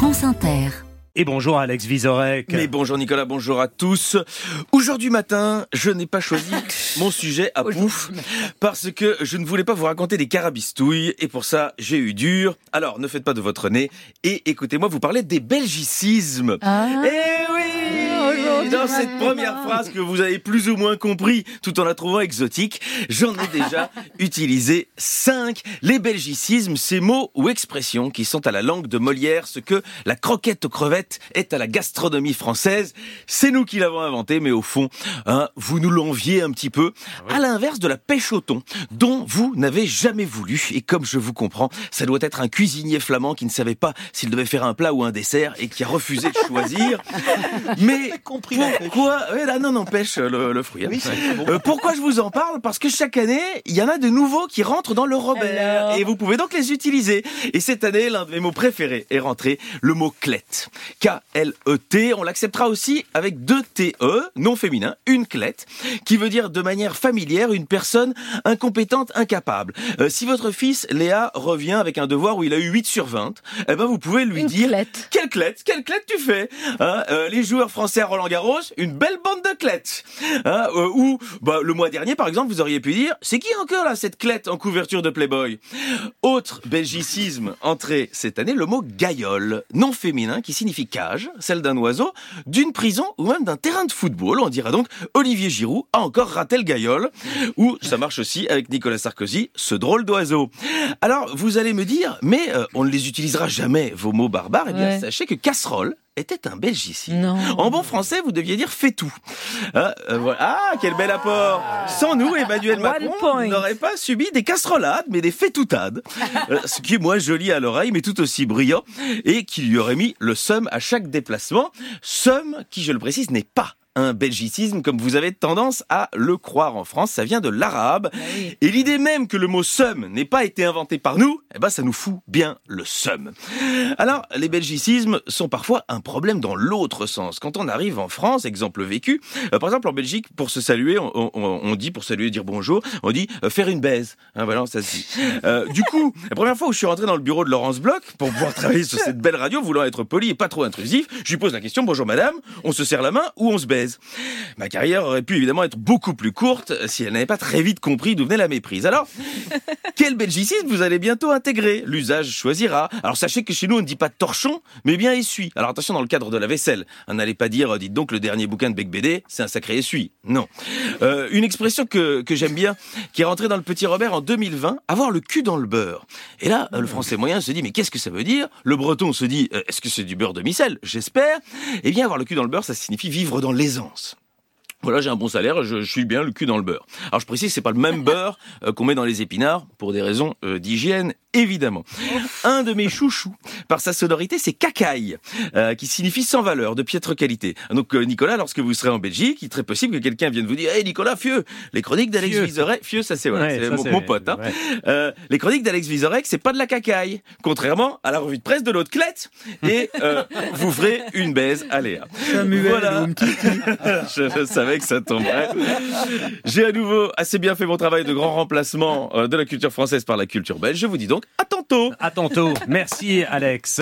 France Inter. Et bonjour Alex Vizorek. Mais bonjour Nicolas, bonjour à tous. Aujourd'hui matin, je n'ai pas choisi mon sujet à pouf parce que je ne voulais pas vous raconter des carabistouilles et pour ça j'ai eu dur. Alors ne faites pas de votre nez et écoutez-moi vous parler des belgicismes. Ah. Eh Dans cette première phrase que vous avez plus ou moins compris tout en la trouvant exotique, j'en ai déjà utilisé cinq. Les belgicismes, ces mots ou expressions qui sont à la langue de Molière ce que la croquette aux crevettes est à la gastronomie française. C'est nous qui l'avons inventé, mais au fond, hein, vous nous l'enviez un petit peu. À l'inverse de la pêche au thon, dont vous n'avez jamais voulu. Et comme je vous comprends, ça doit être un cuisinier flamand qui ne savait pas s'il devait faire un plat ou un dessert et qui a refusé de choisir. Mais pourquoi? Ouais, là, Non, non, pêche le, le fruit. hein. Euh, pourquoi je vous en parle? Parce que chaque année, il y en a de nouveaux qui rentrent dans le Robert. Alors Et vous pouvez donc les utiliser. Et cette année, l'un de mes mots préférés est rentré, le mot clette. K-L-E-T. On l'acceptera aussi avec deux T-E, non féminin, une clette, qui veut dire de manière familière une personne incompétente, incapable. Euh, si votre fils, Léa, revient avec un devoir où il a eu 8 sur 20, eh ben vous pouvez lui Une dire... clette. Quelle clette? Quelle clette tu fais? Hein, euh, Les joueurs français Roland Garros, une belle bande de clettes. Hein, euh, ou bah, le mois dernier, par exemple, vous auriez pu dire, c'est qui encore là cette clette en couverture de Playboy? Autre belgicisme entré cette année, le mot gaïole, non féminin, qui signifie cage, celle d'un oiseau, d'une prison ou même d'un terrain de football. On dira donc Olivier Giroud a encore raté le gaïole. Ou ça marche aussi avec Nicolas Sarkozy, ce drôle d'oiseau. Alors vous allez me dire, mais euh, on ne les utilisera jamais vos mots barbares. Eh bien, Ouais. sachez que casserole était un belgicisme. Non. En bon français, vous deviez dire fait tout. Ah, euh, voilà. Ah, quel bel apport Sans nous, Emmanuel Macron n'aurait pas subi des casserolades, mais des fétoutades. Euh, ce qui est moins joli à l'oreille, mais tout aussi brillant, et qui lui aurait mis le seum à chaque déplacement. Seum qui, je le précise, n'est pas un belgicisme comme vous avez tendance à le croire en France, ça vient de l'arabe. oui. Et l'idée même que le mot seum n'ait pas été inventé par nous, eh ben ça nous fout bien le seum. Alors, les belgicismes sont parfois un problème dans l'autre sens. Quand on arrive en France, exemple vécu, euh, par exemple en Belgique, pour se saluer, on, on- on dit pour saluer, dire bonjour, on dit euh, faire une baise. Hein, voilà, ça se dit. Euh, du coup, la première fois où je suis rentré dans le bureau de Laurence Bloch pour pouvoir travailler sur cette belle radio, voulant être poli et pas trop intrusif, je lui pose la question bonjour madame, on se serre la main ou on se baise? Ma carrière aurait pu évidemment être beaucoup plus courte si elle n'avait pas très vite compris d'où venait la méprise. Alors, quel belgicisme vous allez bientôt intégrer? L'usage choisira. Alors sachez que chez nous on ne dit pas torchon, mais bien essuie. Alors attention dans le cadre de la vaisselle. Hein, N'allez pas dire, dites donc le dernier bouquin de Bec BD, c'est un sacré essuie. Non. Euh, une expression que, que j'aime bien, qui est rentrée dans le Petit Robert en 2020, avoir le cul dans le beurre. Et là, euh, le français moyen se dit, mais qu'est-ce que ça veut dire? Le breton se dit, euh, est-ce que c'est du beurre de micelle? J'espère. Eh bien, avoir le cul dans le beurre, ça signifie vivre dans l'aisance. Voilà, j'ai un bon salaire, je, je suis bien le cul dans le beurre. Alors je précise, c'est pas le même beurre euh, qu'on met dans les épinards pour des raisons euh, d'hygiène, évidemment. Un de mes chouchous, par sa sonorité, c'est cacaille, euh, qui signifie sans valeur, de piètre qualité. Donc euh, Nicolas, lorsque vous serez en Belgique, il est très possible que quelqu'un vienne vous dire, hey Nicolas, fieux, les chroniques d'Alex. Vizorek, fieux, ça c'est voilà, Ouais, c'est ça, mon, c'est- mon pote. Hein. ouais. Euh, les chroniques d'Alex Vizorek, c'est pas de la cacaille, contrairement à la revue de presse de l'autre clette. Et euh, vous ferez une baise à Léa. voilà. je, je savais que ça. J'ai à nouveau assez bien fait mon travail de grand remplacement euh, de la culture française par la culture belge. Je vous dis donc à tantôt. À tantôt. Merci Alex.